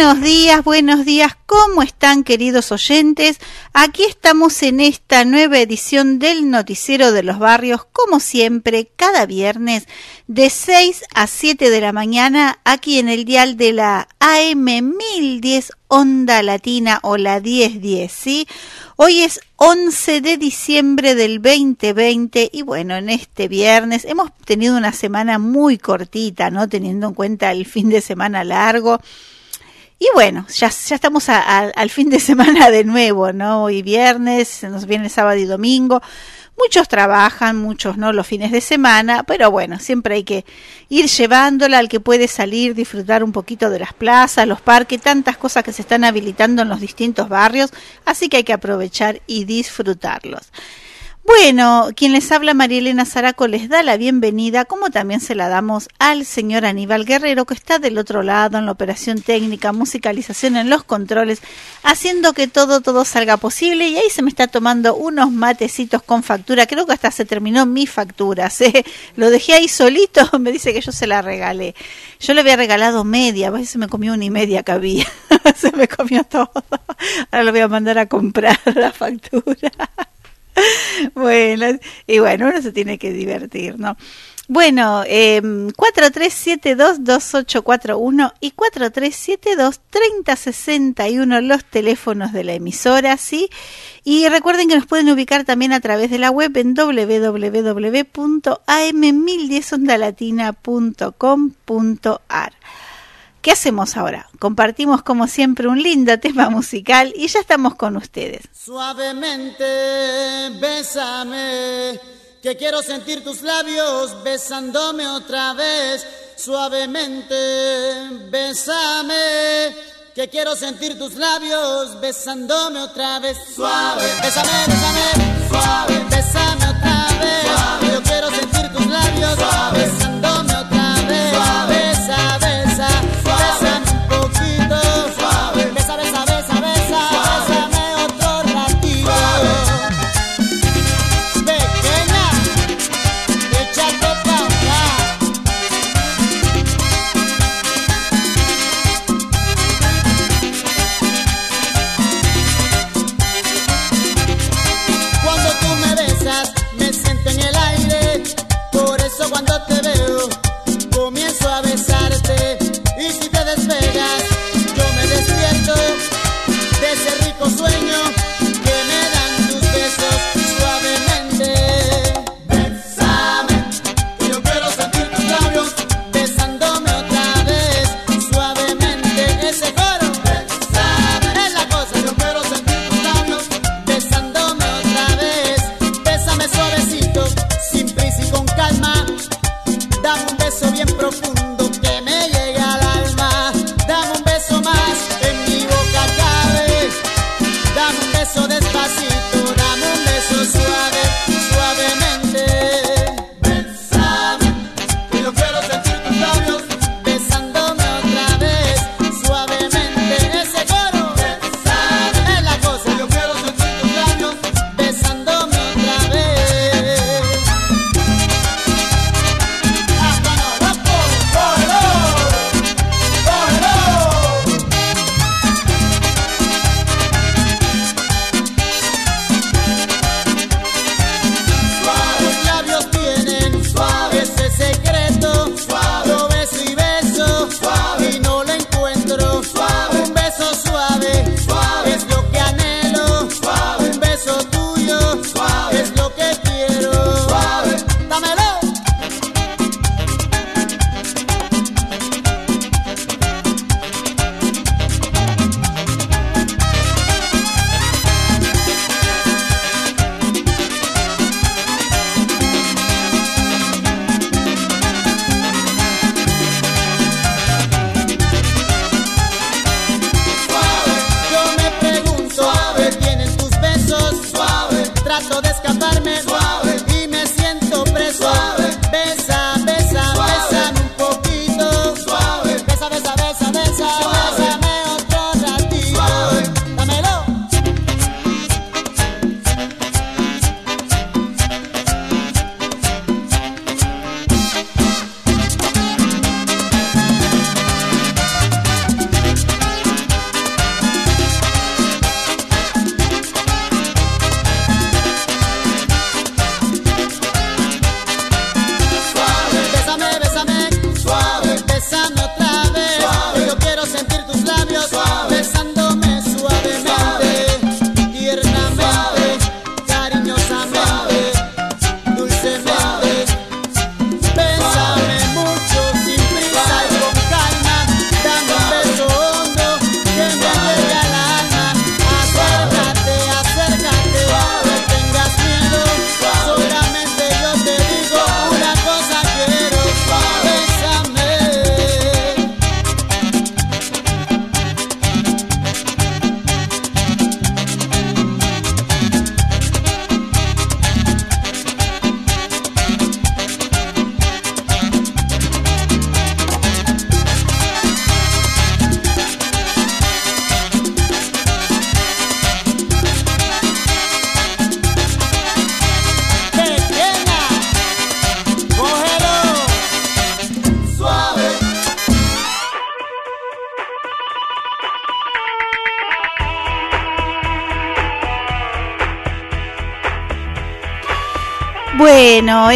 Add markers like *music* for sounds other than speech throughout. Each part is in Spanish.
Buenos días, buenos días, ¿cómo están queridos oyentes? Aquí estamos en esta nueva edición del Noticiero de los Barrios, como siempre, cada viernes de 6 a 7 de la mañana, aquí en el dial de la AM 1010 Onda Latina o la 1010, ¿sí? Hoy es 11 de diciembre del 2020 y bueno, en este viernes hemos tenido una semana muy cortita, ¿no? Teniendo en cuenta el fin de semana largo y bueno, ya, ya estamos al fin de *laughs* semana de nuevo, ¿no? Hoy viernes, nos viene sábado y domingo. Muchos trabajan, muchos no los fines de semana, pero bueno, siempre hay que ir llevándola al que puede salir, disfrutar un poquito de las plazas, los parques, tantas cosas que se están habilitando en los distintos barrios, así que hay que aprovechar y disfrutarlos. Bueno, quien les habla Marielena Zaraco les da la bienvenida, como también se la damos al señor Aníbal Guerrero, que está del otro lado en la operación técnica, musicalización en los controles, haciendo que todo, todo salga posible. Y ahí se me está tomando unos matecitos con factura. Creo que hasta se terminó mi factura. *laughs* ¿eh? Lo dejé ahí solito, *laughs* me dice que yo se la regalé. Yo le había regalado media, a veces me comió una y media que había. *laughs* se me comió todo. Ahora lo voy a mandar a comprar la factura. *laughs* bueno, y bueno, uno se tiene que divertir, ¿no? Bueno, eh, 4372-2841 y 4372-3061 los teléfonos de la emisora, ¿sí? Y recuerden que nos pueden ubicar también a través de la web en www.am1010ondalatina.com.ar. ¿Qué hacemos ahora? Compartimos como siempre un lindo tema musical y ya estamos con ustedes. Suavemente, bésame, que quiero sentir tus labios besándome otra vez. Suavemente, bésame, que quiero sentir tus labios besándome otra vez. Suave, bésame, bésame, suave, bésame otra vez. Suave, yo quiero sentir tus labios besándome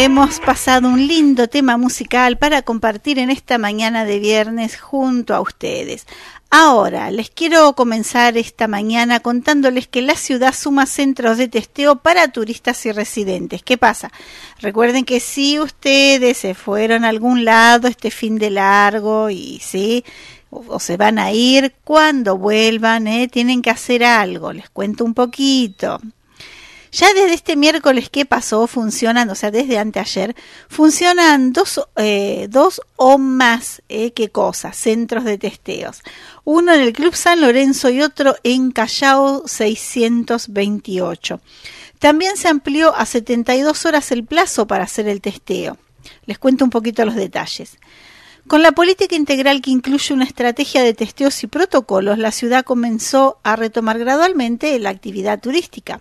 hemos pasado un lindo tema musical para compartir en esta mañana de viernes junto a ustedes. Ahora, les quiero comenzar esta mañana contándoles que la ciudad suma centros de testeo para turistas y residentes. ¿Qué pasa? Recuerden que si ustedes se fueron a algún lado este fin de largo y sí, o, se van a ir, cuando vuelvan, ¿eh? tienen que hacer algo. Les cuento un poquito. Ya desde este miércoles que pasó funcionan, o sea, desde anteayer, funcionan dos, eh, dos o más, eh, ¿qué? Centros de testeos. Uno en el Club San Lorenzo y otro en Callao 628. También se amplió a 72 horas el plazo para hacer el testeo. Les cuento un poquito los detalles. Con la política integral que incluye una estrategia de testeos y protocolos, la ciudad comenzó a retomar gradualmente la actividad turística.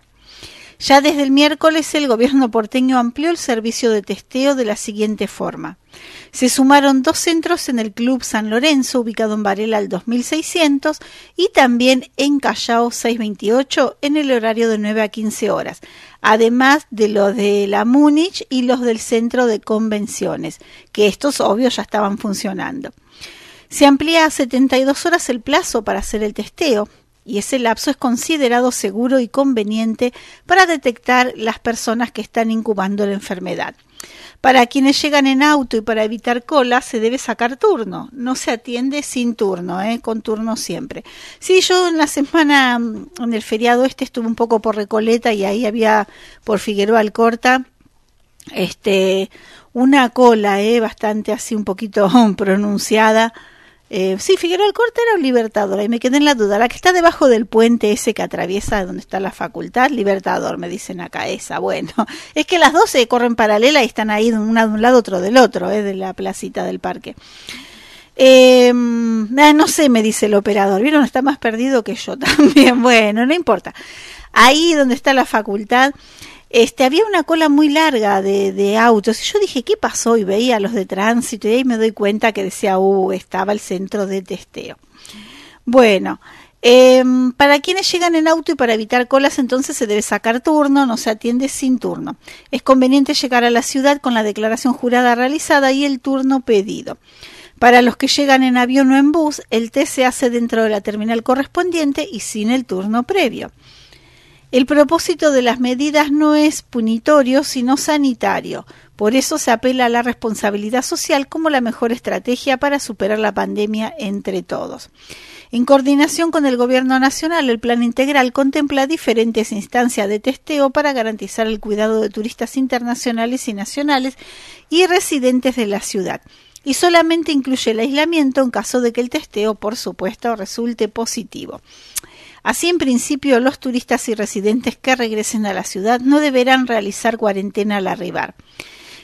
Ya desde el miércoles el gobierno porteño amplió el servicio de testeo de la siguiente forma. Se sumaron dos centros en el Club San Lorenzo, ubicado en Varela al 2600, y también en Callao 628, en el horario de 9 a 15 horas, además de los de la Múnich y los del Centro de Convenciones, que estos obvios ya estaban funcionando. Se amplía a 72 horas el plazo para hacer el testeo, y ese lapso es considerado seguro y conveniente para detectar las personas que están incubando la enfermedad. Para quienes llegan en auto y para evitar cola se debe sacar turno. No se atiende sin turno, ¿eh? con turno siempre. Sí, yo en la semana, en el feriado este estuve un poco por Recoleta y ahí había por Figueroa Alcorta este, una cola ¿eh? bastante así un poquito *laughs* pronunciada eh, sí, Figueroa Alcorta era un Libertador, y me quedé en la duda. La que está debajo del puente ese que atraviesa donde está la facultad, Libertador, me dicen acá, esa. Bueno, *laughs* es que las dos se corren paralela y están ahí una de un lado, otro del otro, eh, de la placita del parque. Eh, no sé, me dice el operador. ¿Vieron? Está más perdido que yo *laughs* también. Bueno, no importa. Ahí donde está la facultad, este, había una cola muy larga de, de, autos. Y yo dije, ¿qué pasó? Y veía los de tránsito y ahí me doy cuenta que decía, uh, estaba el centro de testeo. Bueno, em, para quienes llegan en auto y para evitar colas, entonces se debe sacar turno, no se atiende sin turno. Es conveniente llegar a la ciudad con la declaración jurada realizada y el turno pedido. Para los que llegan en avión o en bus, el test se hace dentro de la terminal correspondiente y sin el turno previo. El propósito de las medidas no es punitorio, sino sanitario. Por eso se apela a la responsabilidad social como la mejor estrategia para superar la pandemia entre todos. En coordinación con el Gobierno Nacional, el Plan Integral contempla diferentes instancias de testeo para garantizar el cuidado de turistas internacionales y nacionales y residentes de la ciudad y solamente incluye el aislamiento en caso de que el testeo, por supuesto, resulte positivo. Así, en principio, los turistas y residentes que regresen a la ciudad no deberán realizar cuarentena al arribar.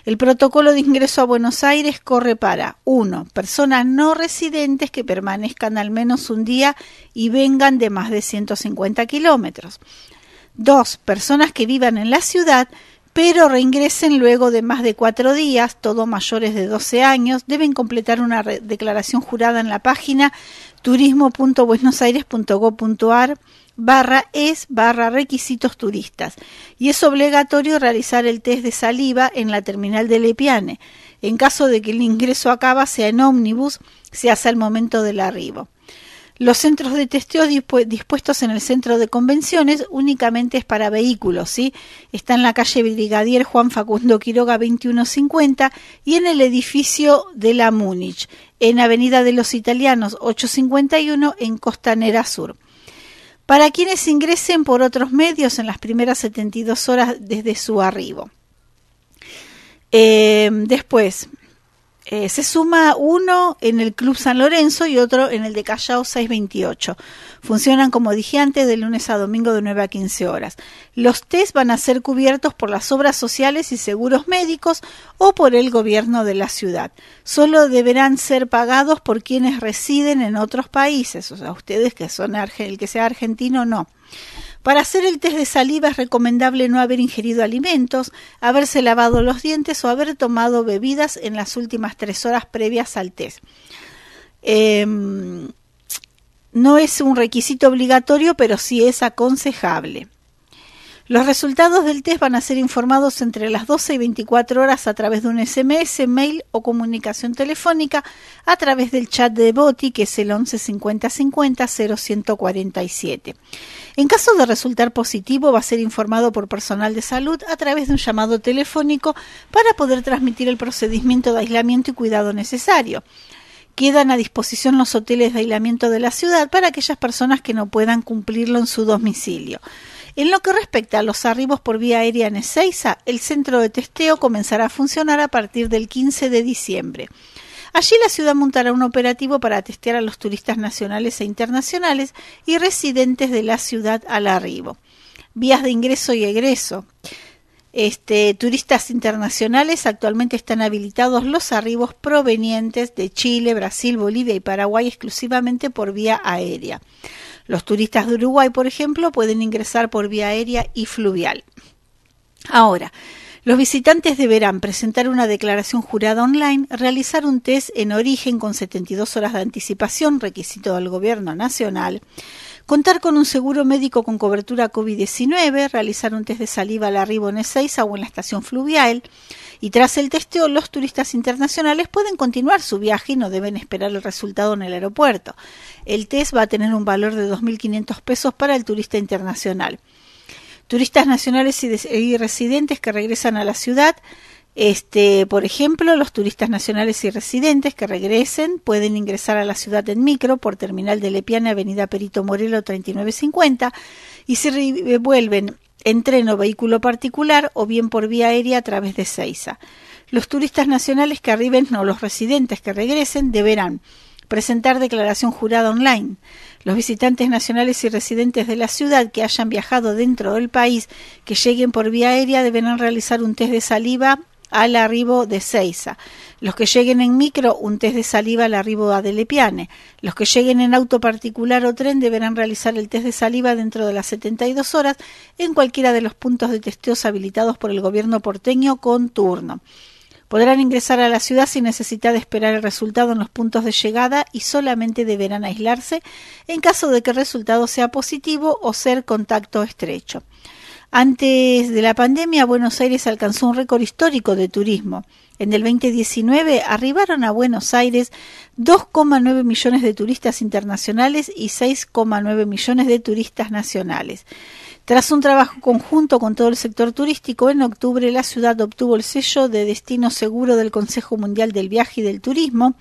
El protocolo de ingreso a Buenos Aires corre para 1. Personas no residentes que permanezcan al menos un día y vengan de más de 150 kilómetros. 2. Personas que vivan en la ciudad pero reingresen luego de más de cuatro días, todos mayores de 12 años, deben completar una declaración jurada en la página turismo.buenosaires.gov.ar barra es barra requisitos turistas y es obligatorio realizar el test de saliva en la terminal de Lepiane. En caso de que el ingreso acaba sea en ómnibus, se hace al momento del arribo. Los centros de testeo dispuestos en el centro de convenciones únicamente es para vehículos, ¿sí? Está en la calle Brigadier Juan Facundo Quiroga 2150 y en el edificio de la Múnich, en Avenida de los Italianos 851 en Costanera Sur. Para quienes ingresen por otros medios en las primeras 72 horas desde su arribo. Eh, después, eh, se suma uno en el Club San Lorenzo y otro en el de Callao 628. Funcionan, como dije antes, de lunes a domingo de 9 a 15 horas. Los test van a ser cubiertos por las obras sociales y seguros médicos o por el gobierno de la ciudad. Solo deberán ser pagados por quienes residen en otros países, o sea, ustedes que son el que sea argentino no. Para hacer el test de saliva es recomendable no haber ingerido alimentos, haberse lavado los dientes o haber tomado bebidas en las últimas tres horas previas al test. Em, no es un requisito obligatorio, pero sí es aconsejable. Los resultados del test van a ser informados entre las 12 y 24 horas a través de un SMS, mail o comunicación telefónica a través del chat de Boti, que es el 11 50 50 0147. En caso de resultar positivo, va a ser informado por personal de salud a través de un llamado telefónico para poder transmitir el procedimiento de aislamiento y cuidado necesario. Quedan a disposición los hoteles de aislamiento de la ciudad para aquellas personas que no puedan cumplirlo en su domicilio. En lo que respecta a los arribos por vía aérea en Ezeiza, el centro de testeo comenzará a funcionar a partir del 15 de diciembre. Allí la ciudad montará un operativo para testear a los turistas nacionales e internacionales y residentes de la ciudad al arribo. Vías de ingreso y egreso. Este, turistas internacionales actualmente están habilitados los arribos provenientes de Chile, Brasil, Bolivia y Paraguay exclusivamente por vía aérea. Los turistas de Uruguay, por ejemplo, pueden ingresar por vía aérea y fluvial. Ahora, los visitantes deberán presentar una declaración jurada online, realizar un test en origen con 72 horas de anticipación, requisito del Gobierno Nacional, contar con un seguro médico con cobertura COVID-19, realizar un test de saliva al arribo en Ezeiza o en la estación fluvial, y tras el testeo los turistas internacionales pueden continuar su viaje y no deben esperar el resultado en el aeropuerto. El test va a tener un valor de 2.500 pesos para el turista internacional. Turistas nacionales y, residentes que regresan a la ciudad este, por ejemplo, los turistas nacionales y residentes que regresen pueden ingresar a la ciudad en micro por terminal de Lepiana, Avenida Perito Morelo 3950 y se vuelven en tren o vehículo particular o bien por vía aérea a través de Ceiza. Los turistas nacionales que arriben o los residentes que regresen deberán presentar declaración jurada online. Los visitantes nacionales y residentes de la ciudad que hayan viajado dentro del país que lleguen por vía aérea deberán realizar un test de saliva al arribo de Ceiza. Los que lleguen en micro, un test de saliva al arribo a Delepiane. Los que lleguen en auto particular o tren deberán realizar el test de saliva dentro de las 72 horas en cualquiera de los puntos de testeos habilitados por el gobierno porteño con turno. Podrán ingresar a la ciudad sin necesidad de esperar el resultado en los puntos de llegada y solamente deberán aislarse en caso de que el resultado sea positivo o ser contacto estrecho. Antes de la pandemia, Buenos Aires alcanzó un récord histórico de turismo. En el 2019 arribaron a Buenos Aires 2,9 millones de turistas internacionales y 6,9 millones de turistas nacionales. Tras un trabajo conjunto con todo el sector turístico, en octubre la ciudad obtuvo el sello de destino seguro del Consejo Mundial del Viaje y del Turismo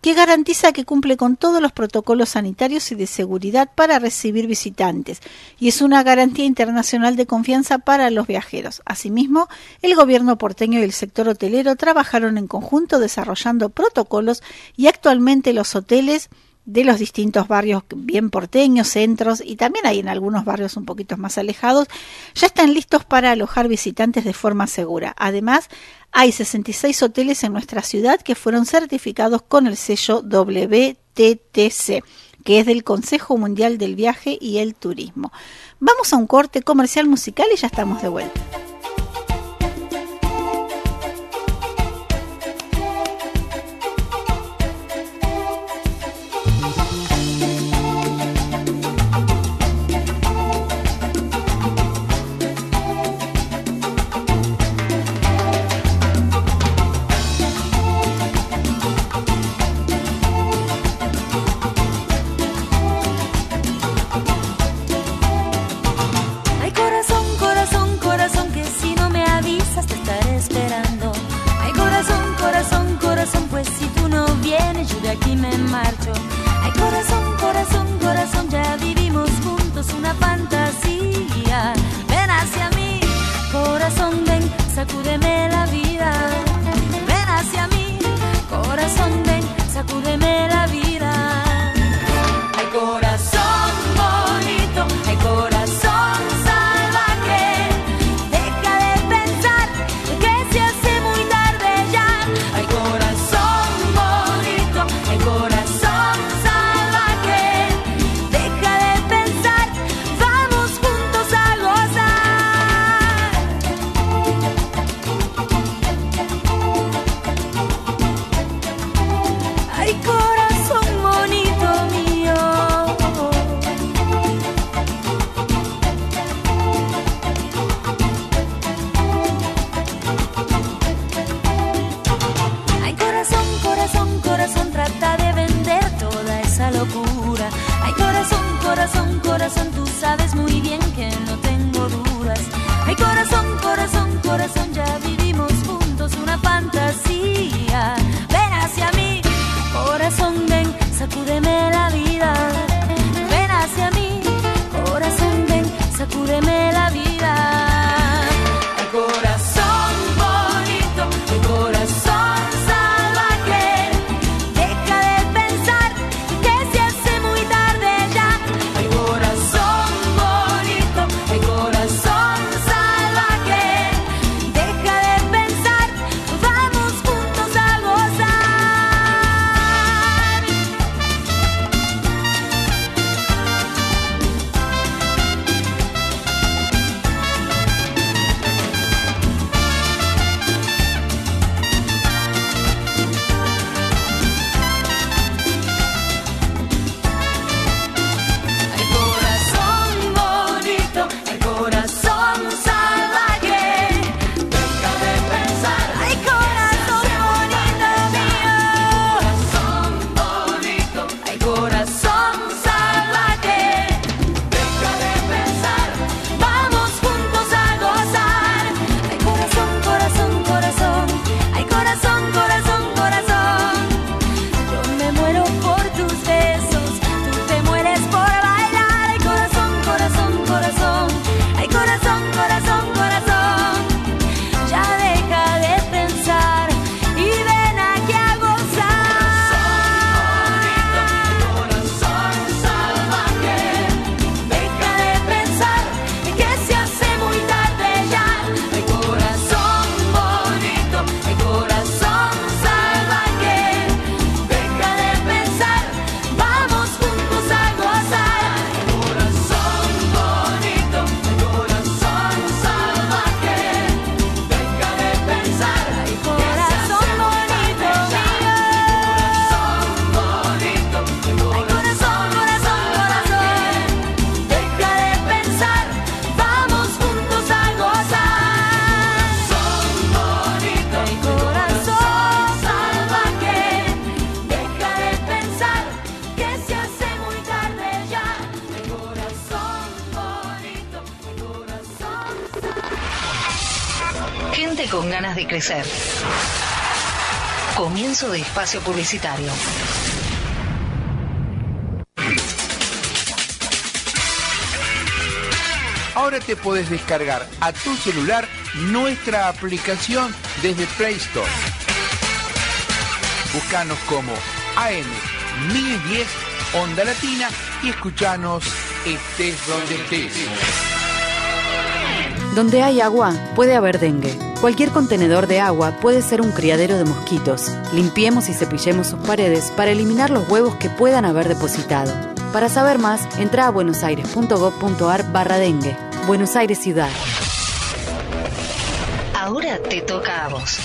que garantiza que cumple con todos los protocolos sanitarios y de seguridad para recibir visitantes y es una garantía internacional de confianza para los viajeros. Asimismo, el gobierno porteño y el sector hotelero trabajaron en conjunto desarrollando protocolos y actualmente los hoteles de los distintos barrios bien porteños, centros y también hay en algunos barrios un poquito más alejados, ya están listos para alojar visitantes de forma segura. Además, hay 66 hoteles en nuestra ciudad que fueron certificados con el sello WTTC, que es del Consejo Mundial del Viaje y el Turismo. Vamos a un corte comercial musical y ya estamos de vuelta. Crecer. Comienzo de espacio publicitario. Ahora te puedes descargar a tu celular nuestra aplicación desde Play Store. Búscanos como AM 1010 Onda Latina y escuchanos estés donde estés. Donde hay agua, puede haber dengue. Cualquier contenedor de agua puede ser un criadero de mosquitos. Limpiemos y cepillemos sus paredes para eliminar los huevos que puedan haber depositado. Para saber más, entra a buenosaires.gov.ar barra dengue. Buenos Aires Ciudad. Ahora te toca a vos.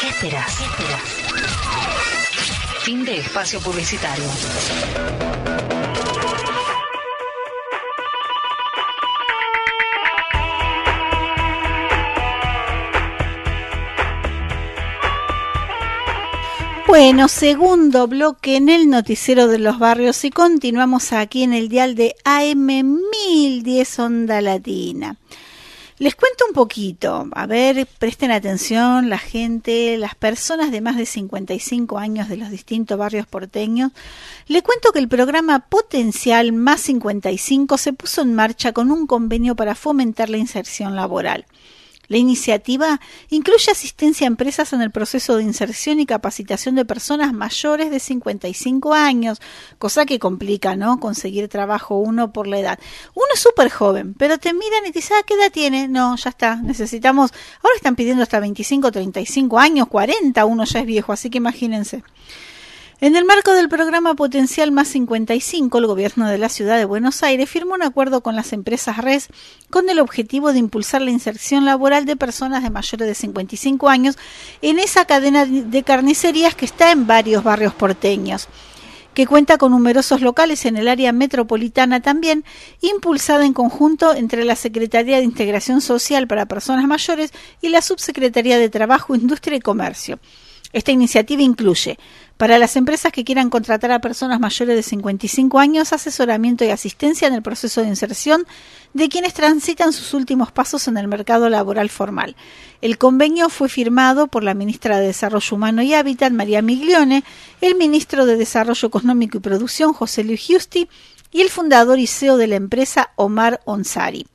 ¿Qué esperas? ¿Qué esperas? Fin de espacio publicitario. Bueno, segundo bloque en el noticiero de los barrios y continuamos aquí en el dial de AM 1010 Onda Latina. Les cuento un poquito, a ver, presten atención la gente, las personas de más de 55 años de los distintos barrios porteños. Les cuento que el programa Potencial Más 55 se puso en marcha con un convenio para fomentar la inserción laboral. La iniciativa incluye asistencia a empresas en el proceso de inserción y capacitación de personas mayores de 55 años, cosa que complica, ¿no? Conseguir trabajo uno por la edad. Uno es súper joven, pero te miran y te dicen, ah, ¿qué edad tiene? No, ya está, necesitamos, ahora están pidiendo hasta 25, 35 años, 40, uno ya es viejo, así que imagínense. En el marco del programa Potencial Más 55, el gobierno de la ciudad de Buenos Aires firmó un acuerdo con las empresas RES con el objetivo de impulsar la inserción laboral de personas de mayores de 55 años en esa cadena de carnicerías que está en varios barrios porteños que cuenta con numerosos locales en el área metropolitana también, impulsada en conjunto entre la Secretaría de Integración Social para Personas Mayores y la Subsecretaría de Trabajo, Industria y Comercio. Esta iniciativa incluye para las empresas que quieran contratar a personas mayores de 55 años, asesoramiento y asistencia en el proceso de inserción de quienes transitan sus últimos pasos en el mercado laboral formal. El convenio fue firmado por la ministra de Desarrollo Humano y Hábitat, María Miglione, el ministro de Desarrollo Económico y Producción, José Luis Giusti, y el fundador y CEO de la empresa, Omar Onsari.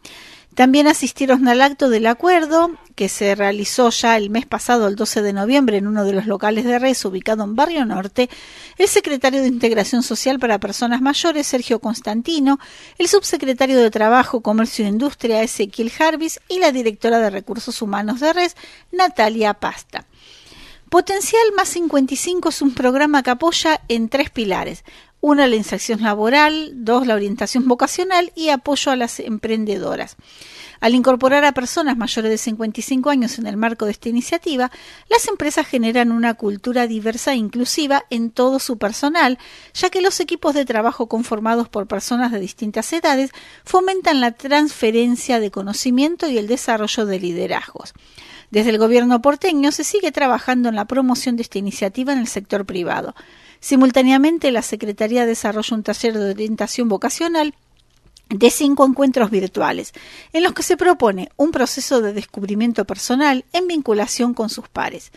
También asistieron al acto del acuerdo que se realizó ya el mes pasado, el 12 de noviembre, en uno de los locales de Res, ubicado en Barrio Norte, el secretario de Integración Social para Personas Mayores, Sergio Constantino, el subsecretario de Trabajo, Comercio e Industria, Ezequiel Jarvis, y la directora de Recursos Humanos de Res, Natalia Pasta. Potencial más 55 es un programa que apoya en tres pilares. Una, la inserción laboral, dos, la orientación vocacional y apoyo a las emprendedoras. Al incorporar a personas mayores de 55 años en el marco de esta iniciativa, las empresas generan una cultura diversa e inclusiva en todo su personal, ya que los equipos de trabajo conformados por personas de distintas edades fomentan la transferencia de conocimiento y el desarrollo de liderazgos. Desde el gobierno porteño se sigue trabajando en la promoción de esta iniciativa en el sector privado. Simultáneamente, la Secretaría desarrolla un taller de orientación vocacional de cinco encuentros virtuales, en los que se propone un proceso de descubrimiento personal en vinculación con sus pares.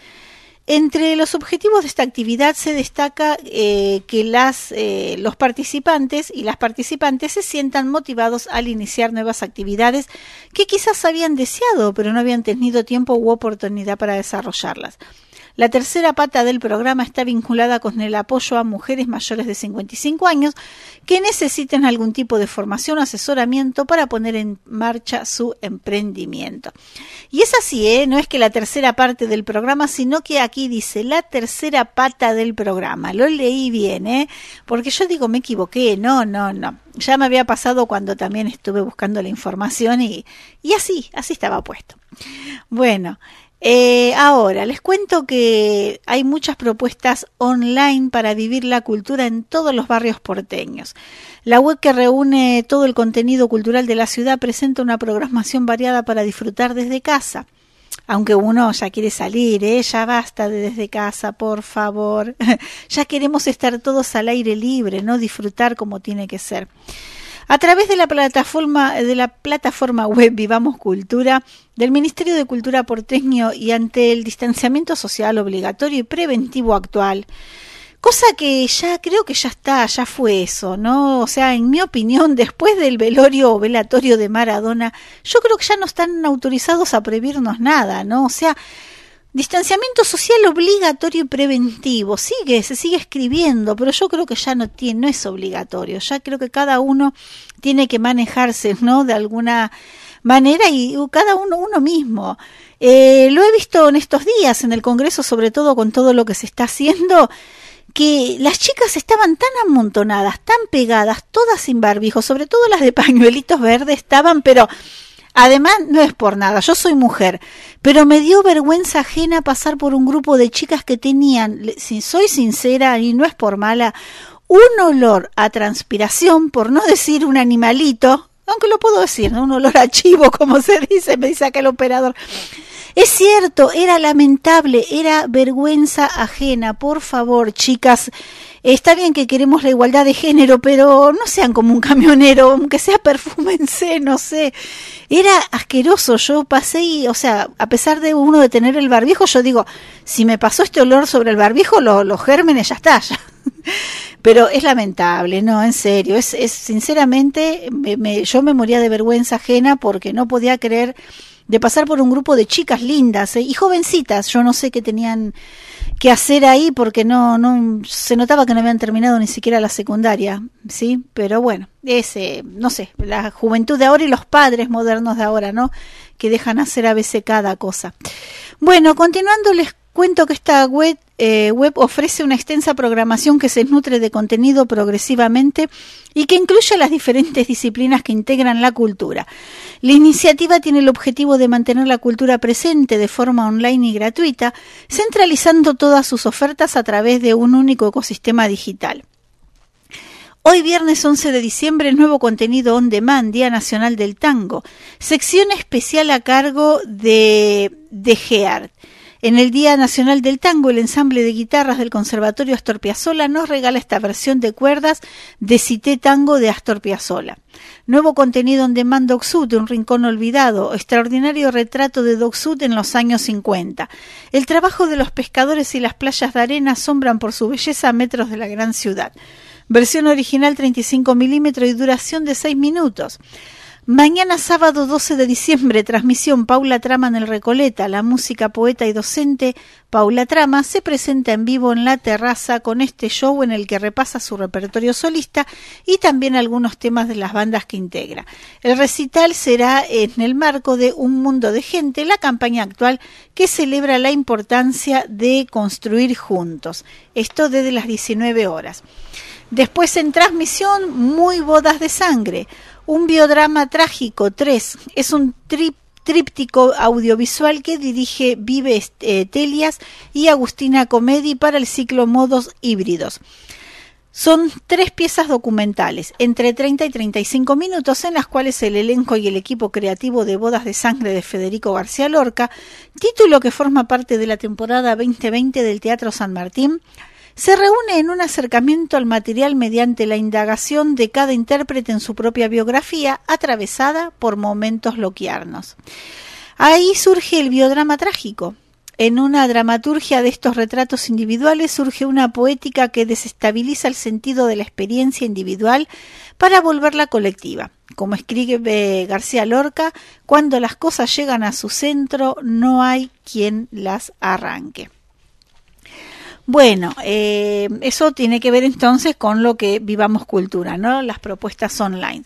Entre los objetivos de esta actividad se destaca eh, que eh, los participantes y las participantes se sientan motivados al iniciar nuevas actividades que quizás habían deseado, pero no habían tenido tiempo u oportunidad para desarrollarlas. La tercera pata del programa está vinculada con el apoyo a mujeres mayores de 55 años que necesiten algún tipo de formación o asesoramiento para poner en marcha su emprendimiento. Y es así, ¿eh? no es que la tercera parte del programa, sino que aquí dice la tercera pata del programa. Lo leí bien, ¿eh? porque yo digo, me equivoqué, no, no, no. Ya me había pasado cuando también estuve buscando la información y, y así, así estaba puesto. Bueno, eh, ahora, les cuento que hay muchas propuestas online para vivir la cultura en todos los barrios porteños. La web que reúne todo el contenido cultural de la ciudad presenta una programación variada para disfrutar desde casa. Aunque uno ya quiere salir, ¿eh? ya basta de desde casa, por favor. *laughs* ya queremos estar todos al aire libre, no disfrutar como tiene que ser. A través de la plataforma, de la plataforma web Vivamos Cultura del Ministerio de Cultura porteño y ante el distanciamiento social obligatorio y preventivo actual, cosa que ya creo que ya está, ya fue eso, ¿no? O sea, en mi opinión, después del velorio o velatorio de Maradona, yo creo que ya no están autorizados a prohibirnos nada, ¿no? O sea, Distanciamiento social obligatorio y preventivo. Sigue, se sigue escribiendo, pero yo creo que ya no tiene, no es obligatorio. Ya creo que cada uno tiene que manejarse, ¿no? De alguna manera y cada uno uno mismo. Eh, lo he visto en estos días en el Congreso, sobre todo con todo lo que se está haciendo, que las chicas estaban tan amontonadas, tan pegadas, todas sin barbijo, sobre todo las de pañuelitos verdes estaban, pero Además, no es por nada, yo soy mujer, pero me dio vergüenza ajena pasar por un grupo de chicas que tenían, si soy sincera y no es por mala, un olor a transpiración, por no decir un animalito, aunque lo puedo decir, un olor a chivo, *laughs* como se dice, me dice acá el operador. Es cierto, era lamentable, era vergüenza ajena. Por favor, chicas, está bien que queremos la igualdad de género, pero no sean como un camionero, aunque sea perfúmense, no sé. Era asqueroso, yo pasé y, o sea, a pesar de uno de tener el barbijo, yo digo, si me pasó este olor sobre el barbijo, los gérmenes ya está. *laughs* Pero es lamentable, no, en serio, es, es sinceramente, me, yo me moría de vergüenza ajena porque no podía creer de pasar por un grupo de chicas lindas ¿eh? y jovencitas, yo no sé qué tenían que hacer ahí porque no, no se notaba que no habían terminado ni siquiera la secundaria, sí, pero bueno, ese, no sé, la juventud de ahora y los padres modernos de ahora, ¿no? Que dejan hacer a veces cada cosa. Bueno, continuando les cuento que esta web, eh, web ofrece una extensa programación que se nutre de contenido progresivamente y que incluye las diferentes disciplinas que integran la cultura. La iniciativa tiene el objetivo de mantener la cultura presente de forma online y gratuita, centralizando todas sus ofertas a través de un único ecosistema digital. Hoy viernes 11 de diciembre, nuevo contenido on demand, Día Nacional del Tango, sección especial a cargo de, de Geart. En el Día Nacional del Tango, el ensamble de guitarras del Conservatorio Astor Piazzolla nos regala esta versión de cuerdas de Cité Tango de Astor Piazzolla. Nuevo contenido en demand Docsud de un rincón olvidado, extraordinario retrato de Docsud en los años 50. El trabajo de los pescadores y las playas de arena asombran por su belleza a metros de la gran ciudad. Versión original 35 milímetros y duración de 6 minutos. Mañana sábado 12 de diciembre, transmisión Paula Trama en el Recoleta. La música, poeta y docente Paula Trama se presenta en vivo en la terraza con este show en el que repasa su repertorio solista y también algunos temas de las bandas que integra. El recital será en el marco de Un Mundo de Gente, la campaña actual que celebra la importancia de construir juntos. Esto desde las 19 horas. Después en transmisión, Muy Bodas de Sangre un biodrama trágico 3 es un tríptico audiovisual que dirige Vive eh, Telias y Agustina Comedi para el ciclo Modos Híbridos. Son tres piezas documentales, entre 30 y 35 minutos, en las cuales el elenco y el equipo creativo de Bodas de Sangre de Federico García Lorca, título que forma parte de la temporada 2020 del Teatro San Martín, se reúne en un acercamiento al material mediante la indagación de cada intérprete en su propia biografía, atravesada por momentos loquiarnos. Ahí surge el biodrama trágico. En una dramaturgia de estos retratos individuales surge una poética que desestabiliza el sentido de la experiencia individual para volverla colectiva. Como escribe García Lorca, cuando las cosas llegan a su centro no hay quien las arranque. Bueno, eh, eso tiene que ver entonces con lo que vivamos cultura, ¿no? Las propuestas online.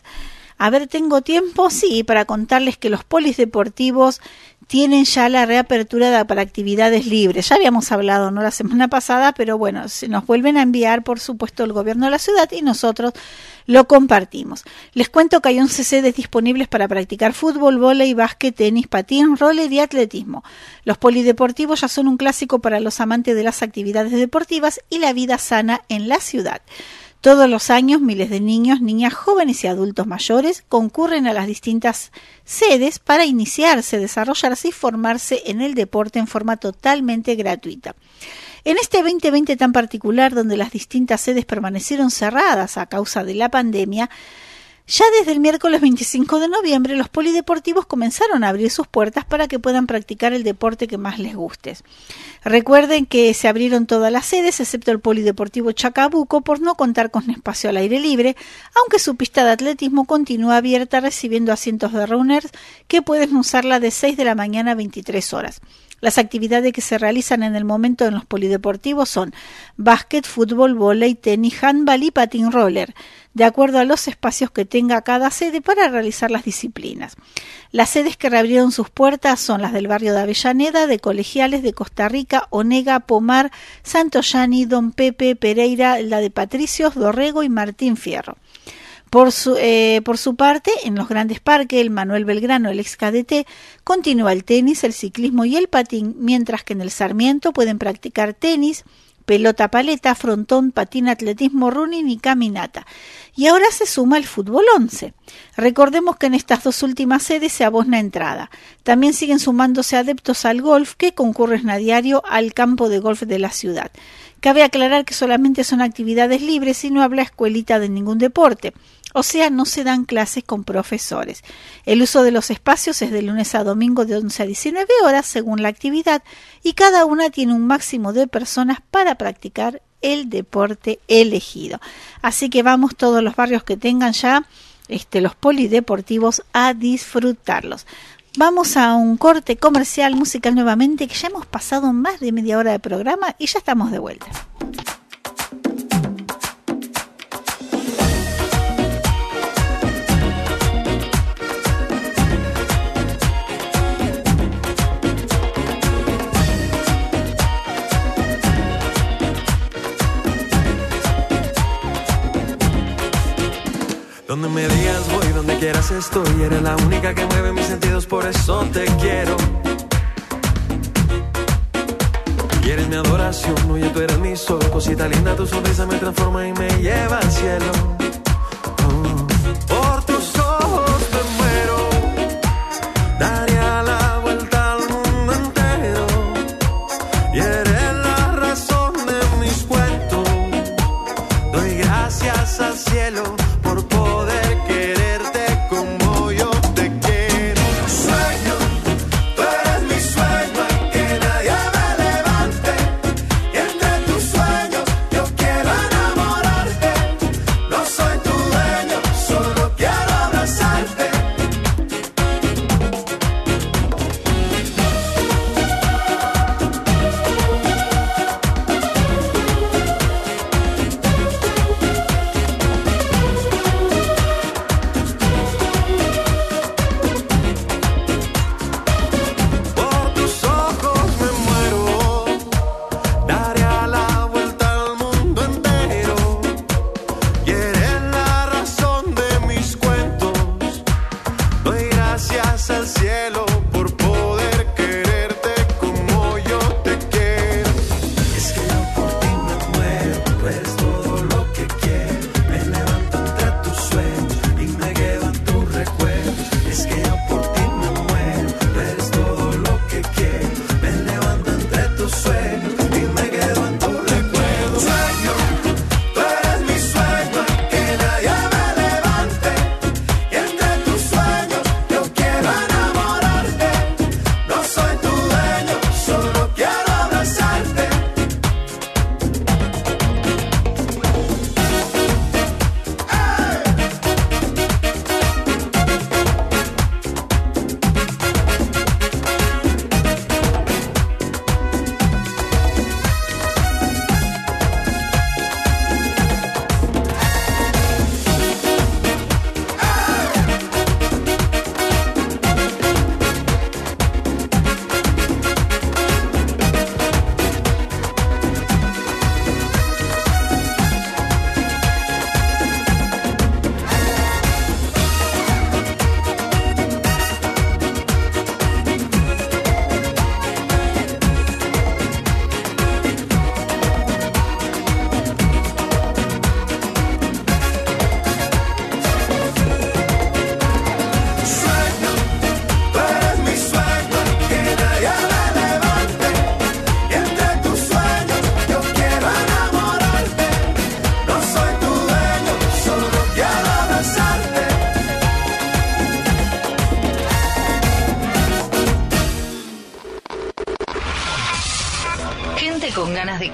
A ver, ¿tengo tiempo? Sí, para contarles que los polideportivos tienen ya la reapertura para actividades libres. Ya habíamos hablado no la semana pasada, pero bueno, se nos vuelven a enviar, por supuesto, el gobierno de la ciudad y nosotros lo compartimos. Les cuento que hay 11 sedes disponibles para practicar fútbol, vóley, básquet, tenis, patín, roller y atletismo. Los polideportivos ya son un clásico para los amantes de las actividades deportivas y la vida sana en la ciudad. Todos los años miles de niños, niñas jóvenes y adultos mayores concurren a las distintas sedes para iniciarse, desarrollarse y formarse en el deporte en forma totalmente gratuita. En este 2020 tan particular, donde las distintas sedes permanecieron cerradas a causa de la pandemia, ya desde el miércoles 25 de noviembre los polideportivos comenzaron a abrir sus puertas para que puedan practicar el deporte que más les guste. Recuerden que se abrieron todas las sedes excepto el polideportivo Chacabuco por no contar con espacio al aire libre, aunque su pista de atletismo continúa abierta recibiendo asientos de runners que pueden usarla de 6 de la mañana a 23 horas. Las actividades que se realizan en el momento en los polideportivos son básquet, fútbol, volei, tenis, handball y patín roller, de acuerdo a los espacios que tenga cada sede para realizar las disciplinas. Las sedes que reabrieron sus puertas son las del barrio de Avellaneda, de Colegiales, de Costa Rica, Onega, Pomar, Santo Yani, Don Pepe, Pereira, la de Patricios, Dorrego y Martín Fierro. Por su, eh, por su parte, en los grandes parques, el Manuel Belgrano, el ex KDT, continúa el tenis, el ciclismo y el patín, mientras que en el Sarmiento pueden practicar tenis, pelota paleta, frontón, patín, atletismo, running y caminata. Y ahora se suma el fútbol 11. Recordemos que en estas dos últimas sedes se abona entrada. También siguen sumándose adeptos al golf que concurren a diario al campo de golf de la ciudad. Cabe aclarar que solamente son actividades libres y no habla escuelita de ningún deporte. O sea, no se dan clases con profesores. El uso de los espacios es de lunes a domingo de 11 a 19 horas según la actividad y cada una tiene un máximo de personas para practicar el deporte elegido. Así que vamos todos los barrios que tengan ya este, los polideportivos a disfrutarlos. Vamos a un corte comercial musical nuevamente que ya hemos pasado más de media hora de programa y ya estamos de vuelta. Donde me digas voy, donde quieras estoy. Eres la única que mueve mis sentidos, por eso te quiero. Y eres mi adoración, oye, tú eres mi sol. Cosita linda, tu sonrisa me transforma y me lleva al cielo.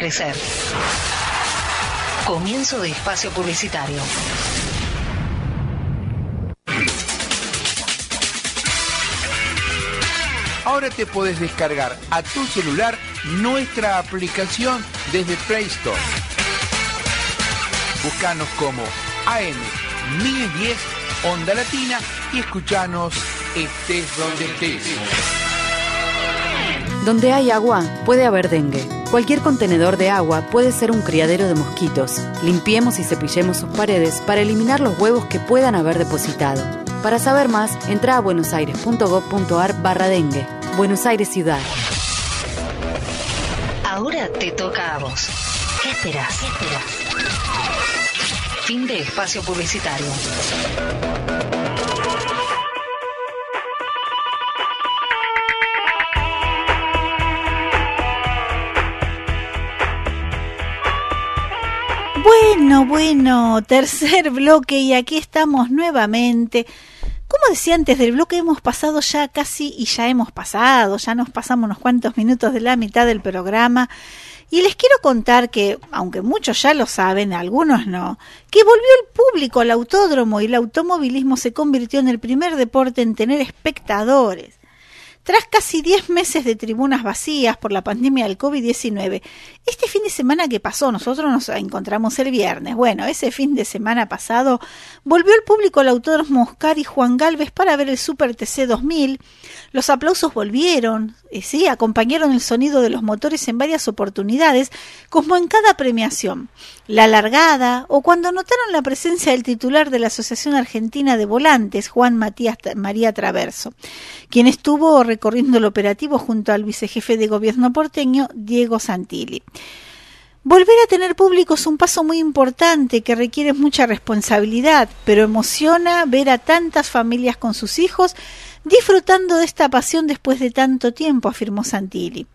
Crecer. Comienzo de espacio publicitario. Ahora te podés descargar a tu celular nuestra aplicación desde Play Store. Búscanos como AM 1010 Onda Latina y escuchanos estés donde estés. Donde hay agua, puede haber dengue. Cualquier contenedor de agua puede ser un criadero de mosquitos. Limpiemos y cepillemos sus paredes para eliminar los huevos que puedan haber depositado. Para saber más, entra a buenosaires.gov.ar barra dengue. Buenos Aires Ciudad. Ahora te toca a vos. ¿Qué esperas? ¿Qué esperas? Fin de espacio publicitario. Bueno, bueno, tercer *laughs* bloque y aquí estamos nuevamente. Como decía antes del bloque, hemos pasado ya casi y ya hemos pasado, ya nos pasamos unos cuantos minutos de la mitad del programa. Y les quiero contar que, aunque muchos ya lo saben, algunos no, que volvió el público al autódromo y el automovilismo se convirtió en el primer deporte en tener espectadores. Tras casi 10 meses de tribunas vacías por la pandemia del COVID-19, este fin de semana que pasó, nosotros nos encontramos el viernes, bueno, ese fin de semana pasado, volvió el público al Autódromo Oscar y Juan Galvez para ver el Super TC 2000, los aplausos volvieron, sí, acompañaron el sonido de los motores en varias oportunidades, como en cada premiación, la largada o cuando notaron la presencia del titular de la Asociación Argentina de Volantes, Juan Matías María Traverso, quien estuvo recorriendo el operativo junto al vicejefe de gobierno porteño, Diego Santilli. Volver a tener público es un paso muy importante que requiere mucha responsabilidad, pero emociona ver a tantas familias con sus hijos disfrutando de esta pasión después de tanto tiempo, afirmó Santilli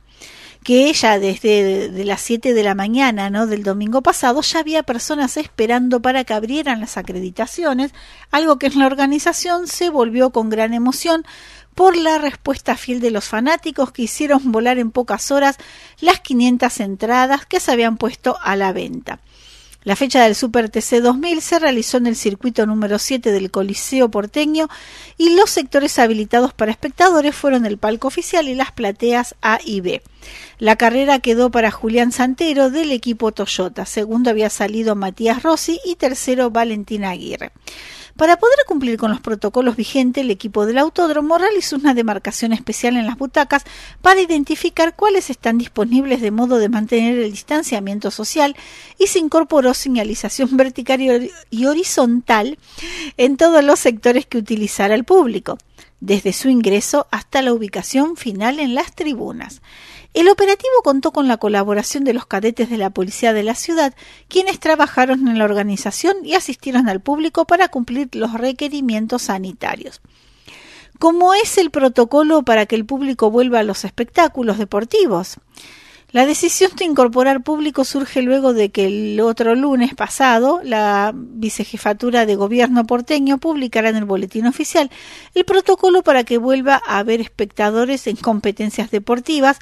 que ella desde de las 7 de la mañana ¿no? del domingo pasado ya había personas esperando para que abrieran las acreditaciones, algo que en la organización se volvió con gran emoción por la respuesta fiel de los fanáticos que hicieron volar en pocas horas las 500 entradas que se habían puesto a la venta. La fecha del Super TC 2000 se realizó en el circuito número 7 del Coliseo porteño y los sectores habilitados para espectadores fueron el palco oficial y las plateas A y B. La carrera quedó para Julián Santero del equipo Toyota, segundo había salido Matías Rossi y tercero Valentín Aguirre. Para poder cumplir con los protocolos vigentes, el equipo del autódromo realizó una demarcación especial en las butacas para identificar cuáles están disponibles de modo de mantener el distanciamiento social y se incorporó señalización *laughs* vertical y horizontal en todos los sectores que utilizara el público, desde su ingreso hasta la ubicación final en las tribunas. El operativo contó con la colaboración de los cadetes de la Policía de la ciudad, quienes trabajaron en la organización y asistieron al público para cumplir los requerimientos sanitarios. ¿Cómo es el protocolo para que el público vuelva a los espectáculos deportivos? La decisión de incorporar público surge luego de que el otro lunes pasado la vicejefatura de gobierno porteño publicara en el boletín oficial el protocolo para que vuelva a haber espectadores en competencias deportivas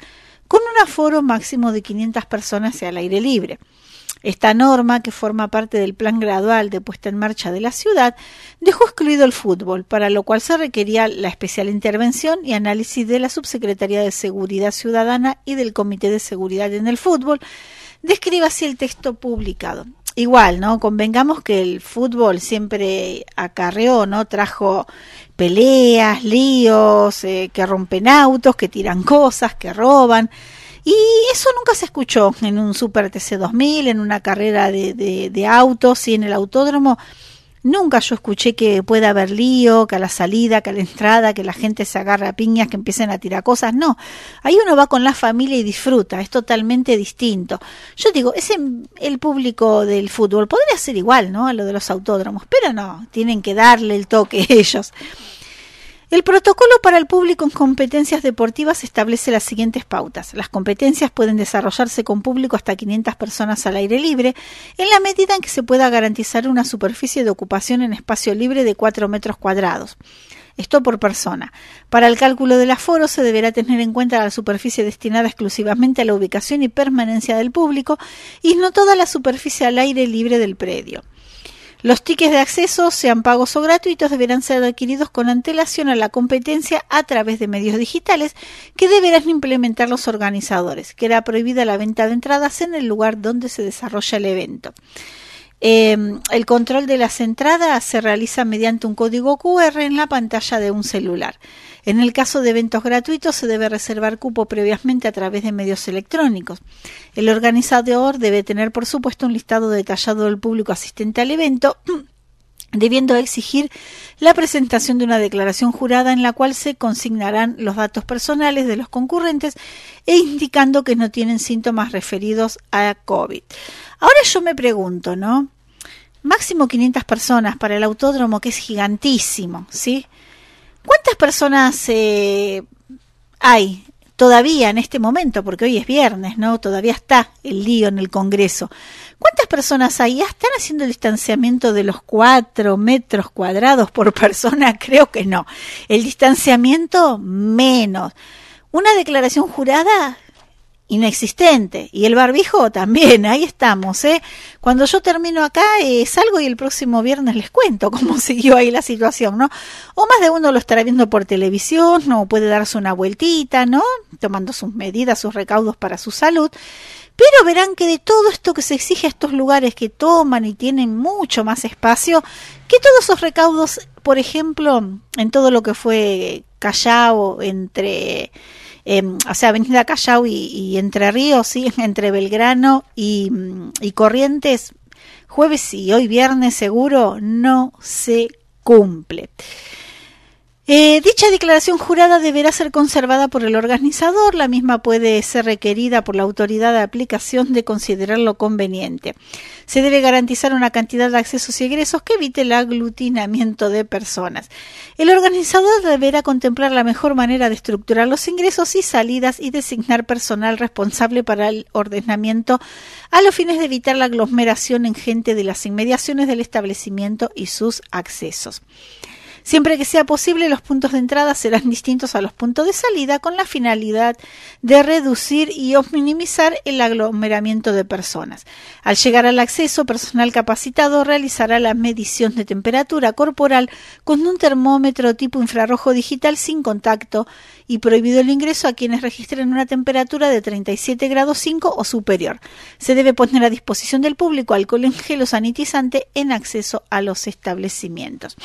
con un aforo máximo de 500 personas al aire libre. Esta norma, que forma parte del plan gradual de puesta en marcha de la ciudad, dejó excluido el fútbol, para lo cual se requería la especial intervención y análisis de la Subsecretaría de Seguridad Ciudadana y del Comité de Seguridad en el Fútbol. Describe así el texto publicado. Igual, ¿no? Convengamos que el fútbol siempre acarreó, ¿no? Trajo peleas, líos, eh, que rompen autos, que tiran cosas, que roban. Y eso nunca se escuchó en un Super TC 2000, en una carrera de, de, de autos y en el autódromo. Nunca yo escuché que pueda haber lío, que a la salida, que a la entrada, que la gente se agarre a piñas, que empiecen a tirar cosas. No, ahí uno va con la familia y disfruta, es totalmente distinto. Yo digo, ese el público del fútbol podría ser igual, ¿no? A lo de los autódromos, pero no, tienen que darle el toque *laughs* ellos. El protocolo para el público en competencias deportivas establece las siguientes pautas. Las competencias pueden desarrollarse con público hasta 500 personas al aire libre, en la medida en que se pueda garantizar una superficie de ocupación en espacio libre de 4 metros cuadrados. Esto por persona. Para el cálculo del aforo se deberá tener en cuenta la superficie destinada exclusivamente a la ubicación y permanencia del público y no toda la superficie al aire libre del predio. Los tickets de acceso, sean pagos o gratuitos, deberán ser adquiridos con antelación a la competencia a través de medios digitales que deberán implementar los organizadores. Queda prohibida la venta de entradas en el lugar donde se desarrolla el evento. Eh, el control de las entradas se realiza mediante un código QR en la pantalla de un celular. En el caso de eventos gratuitos se debe reservar cupo previamente a través de medios electrónicos. El organizador debe tener, por supuesto, un listado detallado del público asistente al evento *clears throat* debiendo exigir la presentación de una declaración jurada en la cual se consignarán los datos personales de los concurrentes e indicando que no tienen síntomas referidos a COVID. Ahora yo me pregunto, ¿no? Máximo 500 personas para el autódromo que es gigantísimo, ¿sí? ¿Cuántas personas eh, hay todavía en este momento? Porque hoy es viernes, ¿no? Todavía está el lío en el Congreso. ¿Cuántas personas? ¿Ya están haciendo el distanciamiento de los cuatro metros cuadrados por *laughs* persona? Creo que no. El distanciamiento menos. Una declaración jurada inexistente. Y el barbijo también, ahí estamos. ¿eh? Cuando yo termino acá, eh, salgo y el próximo viernes les cuento cómo *laughs* siguió ahí la situación, ¿no? O más de uno lo estará viendo por televisión, no puede darse una vueltita, ¿no? Tomando sus medidas, sus recaudos para su salud. Pero verán que de todo esto que se exige a estos lugares que toman y tienen mucho más espacio, que todos esos recaudos, por ejemplo, en todo lo que fue Callao, entre eh, o sea, Avenida Callao y, Entre Ríos, ¿sí? *laughs* entre Belgrano y, y Corrientes, jueves y hoy viernes seguro, no se cumple. Eh, dicha declaración jurada deberá ser conservada por el organizador, la misma puede ser requerida por la autoridad de aplicación de considerarlo conveniente. Se debe garantizar una cantidad de accesos y egresos que evite el aglutinamiento de personas. El organizador deberá contemplar la mejor manera de estructurar los ingresos y salidas y designar personal responsable para el ordenamiento a los fines de evitar la aglomeración en gente de las inmediaciones del establecimiento y sus accesos. Siempre que sea posible, los puntos de entrada serán distintos a los puntos de salida con la finalidad de reducir y minimizar el aglomeramiento de personas. Al llegar al acceso, personal capacitado realizará la medición de temperatura corporal con un termómetro tipo infrarrojo digital sin contacto y prohibido el ingreso a quienes registren una temperatura de 37 grados 5 o superior. Se debe poner a disposición del público alcohol en gel o sanitizante en acceso a los establecimientos.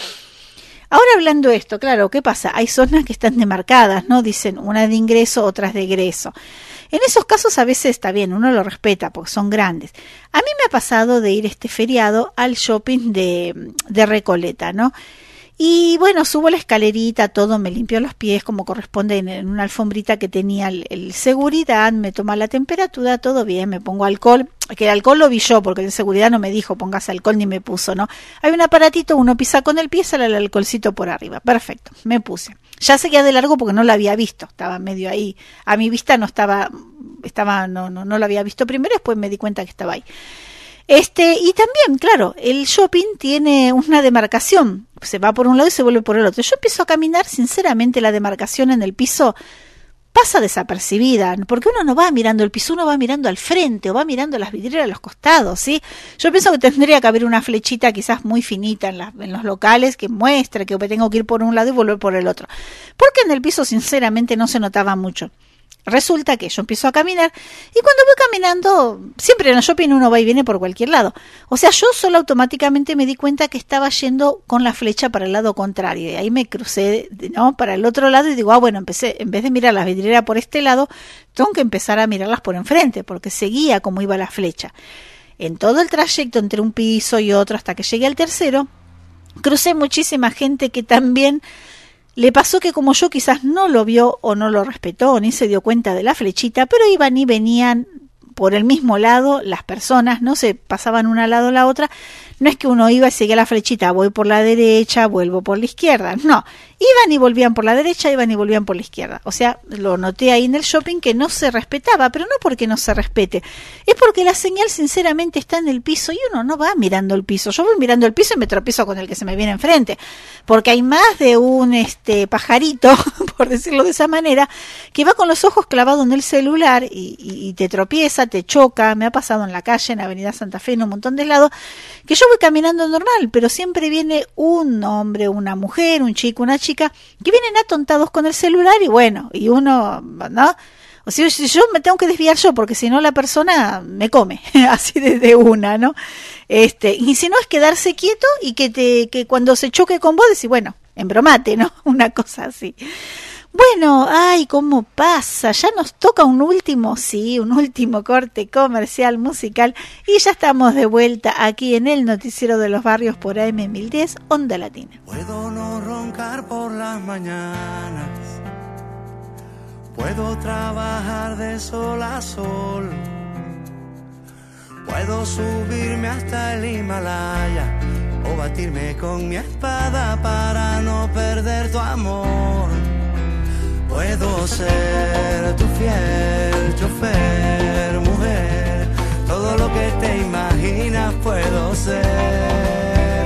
Ahora hablando de esto, claro, ¿qué pasa? Hay zonas que están demarcadas, ¿no? Dicen una de ingreso, otras de egreso. En esos casos a veces está bien, uno lo respeta porque son grandes. A mí me ha pasado de ir este feriado al shopping de, de Recoleta, ¿no? Y bueno, subo la escalerita, todo, me limpió los pies como corresponde en, una alfombrita que tenía el, seguridad, me toma la temperatura, todo bien, me pongo alcohol, que el alcohol lo vi yo, porque el seguridad no me dijo pongas alcohol ni me puso, ¿no? Hay un aparatito, uno pisa con el pie, sale el alcoholcito por arriba, perfecto, me puse. Ya seguía de largo porque no lo había visto, estaba medio ahí, a mi vista no estaba, estaba, no, no, no lo había visto primero, después me di cuenta que estaba ahí. Este, y también, claro, el shopping tiene una demarcación, se va por un lado y se vuelve por el otro. Yo empiezo a caminar, sinceramente, la demarcación en el piso pasa desapercibida, porque uno no va mirando el piso, uno va mirando al frente o va mirando las vidrieras a los costados, ¿sí? Yo pienso que tendría que haber una flechita quizás muy finita en, en los locales que muestre que tengo que ir por un lado y volver por el otro, porque en el piso sinceramente no se notaba mucho. Resulta que yo empiezo a caminar y cuando voy caminando, siempre en el shopping uno va y viene por cualquier lado. O sea, yo solo automáticamente me di cuenta que estaba yendo con la flecha para el lado contrario. Y ahí me crucé ¿no? para el otro lado y digo, ah, bueno, empecé, en vez de mirar las vidrieras por este lado, tengo que empezar a mirarlas por enfrente, porque seguía como iba la flecha. En todo el trayecto entre un piso y otro hasta que llegué al tercero, crucé muchísima gente que también le pasó que como yo quizás no lo vio o no lo respetó ni se dio cuenta de la flechita, pero iban y venían por el mismo lado las personas, no se pasaban una al lado a la otra, no es que uno iba y seguía la flechita, voy por la derecha, vuelvo por la izquierda, no, iban y volvían por la derecha, iban y volvían por la izquierda. O sea, lo noté ahí en el shopping que no se respetaba, pero no porque no se respete, es porque la señal sinceramente está en el piso y uno no va mirando el piso. Yo voy mirando el piso y me tropiezo con el que se me viene enfrente, porque hay más de un este pajarito, *laughs* por decirlo de esa manera, que va con los ojos clavados en el celular y, y te tropieza, te choca. Me ha pasado en la calle, en Avenida Santa Fe, en un montón de lados, que yo voy caminando normal, pero siempre viene un hombre, una mujer, un chico, una chica, que vienen atontados con el celular y bueno, y uno, ¿no? O sea, yo me tengo que desviar yo, porque si no la persona me come, *laughs* así de, una, ¿no? Este, y si no es quedarse quieto y que te, que cuando se choque con vos decís, bueno, embromate, ¿no? *laughs* Una cosa así. Bueno, ay, cómo pasa. Ya nos toca un último, sí, un último corte comercial musical y ya estamos de vuelta aquí en el noticiero de los barrios por AM1010 Onda Latina. Puedo no roncar por las mañanas. Puedo trabajar de sol a sol. Puedo subirme hasta el Himalaya o batirme con mi espada para no perder tu amor Puedo ser tu fiel chofer, mujer, todo lo que te imaginas puedo ser.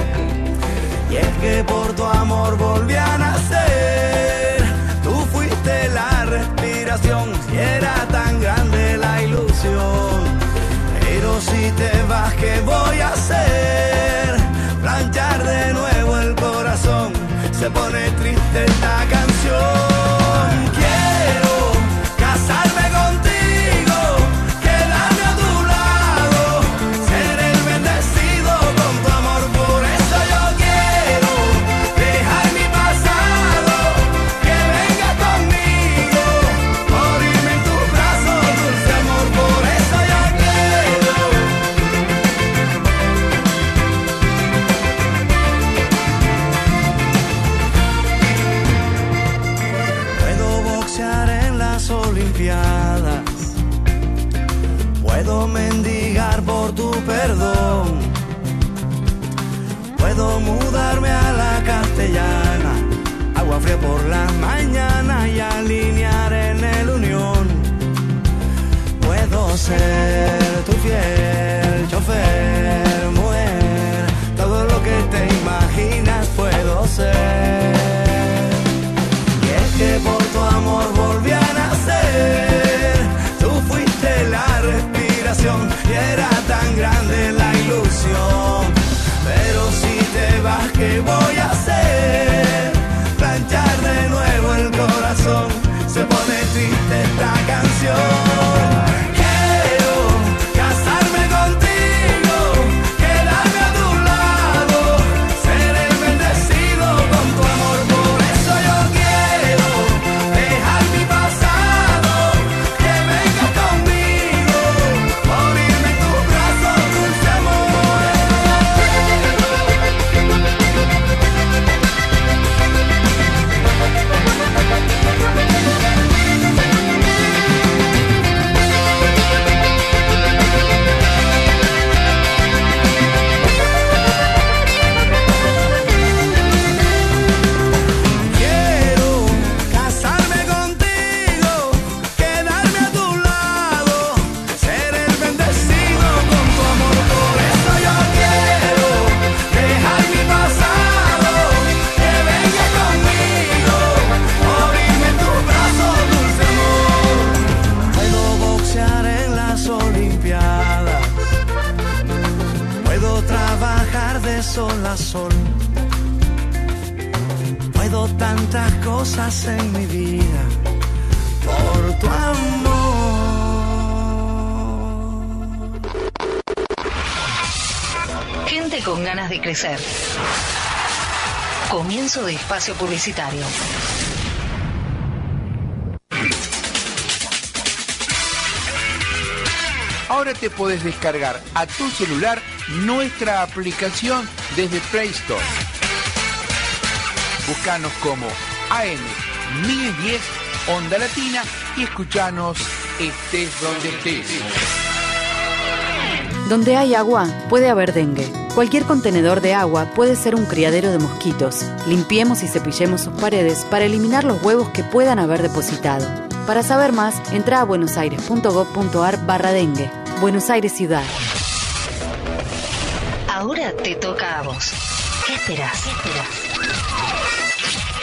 Y es que por tu amor volví a nacer, tú fuiste la respiración y era tan grande la ilusión. Pero si te vas, ¿qué voy a hacer? Planchar de nuevo el corazón, se pone triste esta canción. Puedo mudarme a la castellana, agua fría por la mañana y alinear en el unión. Puedo ser tu fiel chofer, mujer, todo lo que te imaginas puedo ser. Y es que por tu amor volví a nacer, tú fuiste la respiración y era tan grande la ilusión ¿qué voy a hacer? En mi vida por tu amor. Gente con ganas de crecer. Comienzo de espacio publicitario. Ahora te puedes descargar a tu celular nuestra aplicación desde Play Store. Búscanos como AM 1010 Onda Latina y escuchanos estés donde estés. Donde hay agua, puede haber dengue. Cualquier contenedor de agua puede ser un criadero de mosquitos. Limpiemos y cepillemos sus paredes para eliminar los huevos que puedan haber depositado. Para saber más, entra a buenosaires.gov.ar barra dengue. Buenos Aires Ciudad. Te toca a vos. ¿Qué esperas? ¿Qué esperas?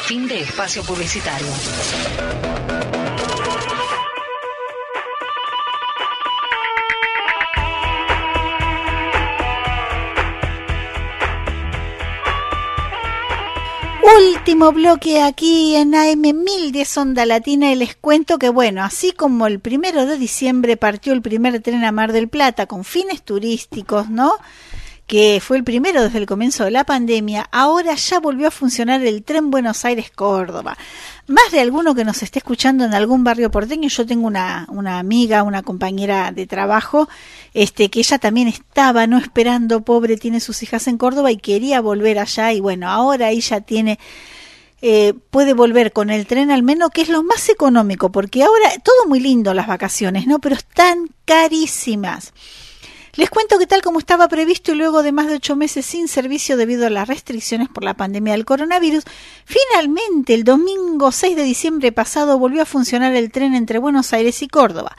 Fin de espacio publicitario. Último bloque aquí en AM 1010 Onda Latina y les cuento que bueno, así como el primero de diciembre partió el primer tren a Mar del Plata con fines turísticos, ¿no? Que fue el primero desde el comienzo de la pandemia, ahora ya volvió a funcionar el tren Buenos Aires-Córdoba. Más de alguno que nos esté escuchando en algún barrio porteño, yo tengo una, una amiga, una compañera de trabajo, este, que ella también estaba, no esperando, pobre, tiene sus hijas en Córdoba y quería volver allá y bueno, ahora ella tiene eh, puede volver con el tren al menos, que es lo más económico, porque ahora todo muy lindo las vacaciones, ¿no? Pero están carísimas. Les cuento que tal como estaba previsto y luego de más de ocho meses sin servicio debido a las restricciones por la pandemia del coronavirus, finalmente el domingo 6 de diciembre pasado volvió a funcionar el tren entre Buenos Aires y Córdoba.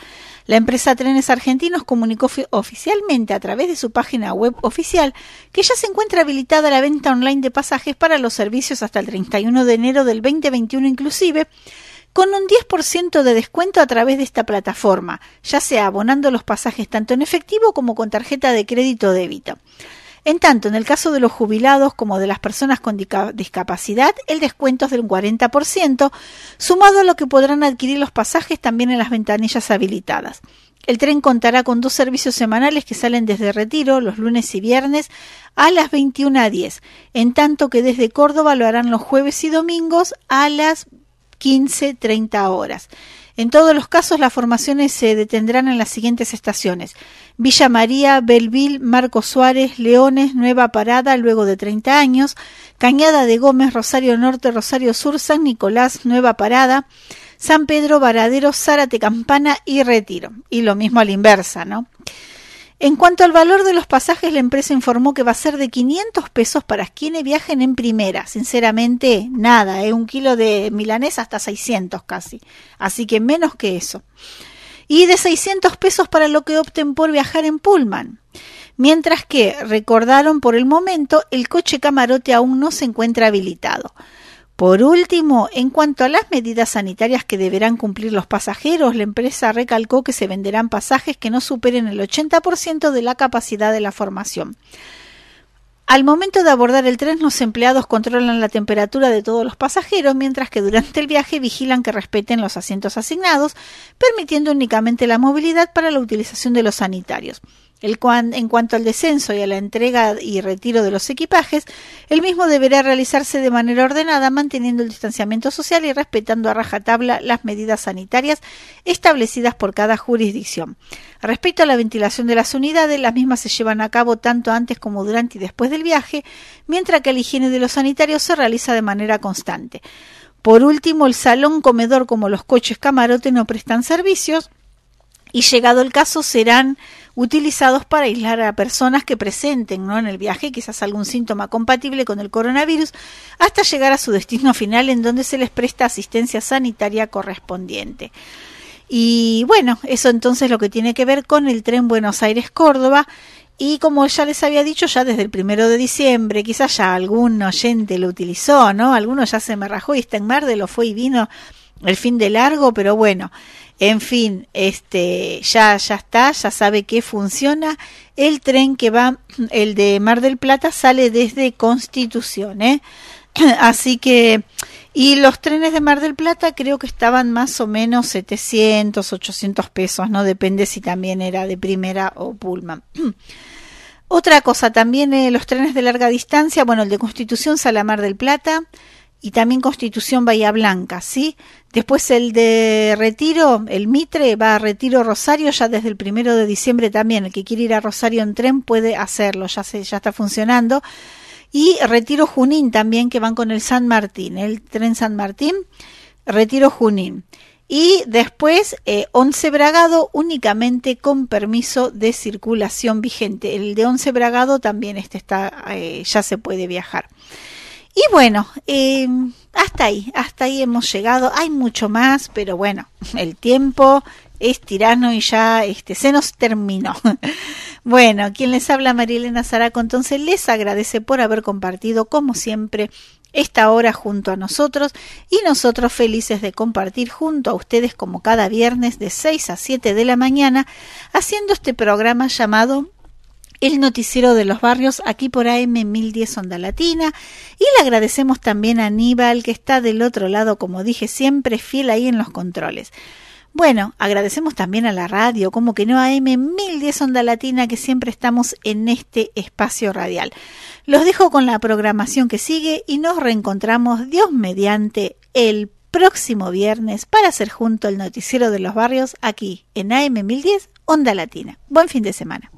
La empresa Trenes Argentinos comunicó oficialmente a través de su página web oficial que ya se encuentra habilitada la venta online de pasajes para los servicios hasta el 31 de enero del 2021 inclusive, con un 10% de descuento a través de esta plataforma, ya sea abonando los pasajes tanto en efectivo como con tarjeta de crédito o débito. En tanto, en el caso de los jubilados como de las personas con discapacidad, el descuento es del 40%, sumado a lo que podrán adquirir los pasajes también en las ventanillas habilitadas. El tren contará con dos servicios semanales que salen desde Retiro los lunes y viernes a las 21 a 10, en tanto que desde Córdoba lo harán los jueves y domingos a las 15-30 horas. En todos los casos, las formaciones se detendrán en las siguientes estaciones: Villa María, Belville, Marco Suárez, Leones, Nueva Parada, luego de 30 años, Cañada de Gómez, Rosario Norte, Rosario Sur, San Nicolás, Nueva Parada, San Pedro, Varadero, Zárate, Campana y Retiro. Y lo mismo a la inversa, ¿no? En cuanto al valor de los pasajes, la empresa informó que va a ser de 500 pesos para quienes viajen en primera. Sinceramente, nada, ¿eh? un kilo de milanés hasta 600 casi. Así que menos que eso. Y de 600 pesos para lo que opten por viajar en Pullman. Mientras que, recordaron por el momento, el coche camarote aún no se encuentra habilitado. Por último, en cuanto a las medidas sanitarias que deberán cumplir los pasajeros, la empresa recalcó que se venderán pasajes que no superen el 80% de la capacidad de la formación. Al momento de abordar el tren, los empleados controlan la temperatura de todos los pasajeros, mientras que durante el viaje vigilan que respeten los asientos asignados, permitiendo únicamente la movilidad para la utilización de los sanitarios en cuanto al descenso y a la entrega y retiro de los equipajes, el mismo deberá realizarse de manera ordenada, manteniendo el distanciamiento social y respetando a rajatabla las medidas sanitarias establecidas por cada jurisdicción. Respecto a la ventilación de las unidades, las mismas se llevan a cabo tanto antes como durante y después del viaje, mientras que la higiene de los sanitarios se realiza de manera constante. Por último, el salón comedor como los coches camarote no prestan servicios y llegado el caso serán utilizados para aislar a personas que presenten ¿no? en el viaje quizás algún síntoma compatible con el coronavirus hasta llegar a su destino final en donde se les presta asistencia sanitaria correspondiente. Y bueno, eso entonces lo que tiene que ver con el tren Buenos Aires-Córdoba. Y como ya les había dicho, ya desde el primero de diciembre, quizás ya algún oyente lo utilizó, ¿no? Alguno ya se me rajó y está en Mar de lo fue y vino el fin de largo, pero bueno, en fin, este ya ya está, ya sabe que funciona. El tren que va, el de Mar del Plata, sale desde Constitución, ¿eh? *clears throat* Así que y los trenes de Mar del Plata creo que estaban más o menos 700, 800 pesos, no depende si también era de primera o Pullman. *clears throat* Otra cosa, también eh, los trenes de larga distancia, bueno, el de Constitución sale a Mar del Plata, y también Constitución Bahía Blanca, ¿sí? Después el de Retiro, el Mitre, va a Retiro Rosario ya desde el primero de diciembre también. El que quiere ir a Rosario en tren puede hacerlo, ya, se, ya está funcionando. Y Retiro Junín también, que van con el San Martín, el tren San Martín, Retiro Junín. y después eh, Once Bragado únicamente con permiso de circulación vigente. El de Once Bragado también este está, eh, ya se puede viajar. Y bueno, eh, hasta ahí, hasta ahí hemos llegado. Hay mucho más, pero bueno, *laughs* el tiempo es tirano y ya este, se nos terminó. *laughs* bueno, quien les habla Marilena Zaraco, entonces les agradece por haber compartido, como siempre, esta hora junto a nosotros y nosotros felices de compartir junto a ustedes como cada viernes de 6 a 7 de la mañana haciendo este programa llamado el noticiero de los barrios aquí por AM 1010 Onda Latina y le agradecemos también a Aníbal que está del otro lado como dije siempre fiel ahí en los controles. Bueno, agradecemos también a la radio, como que no a M1010 Onda Latina, que siempre estamos en este espacio radial. Los dejo con la programación que sigue y nos reencontramos, Dios mediante, el próximo viernes para hacer junto el noticiero de los barrios aquí en AM1010 Onda Latina. Buen fin de semana.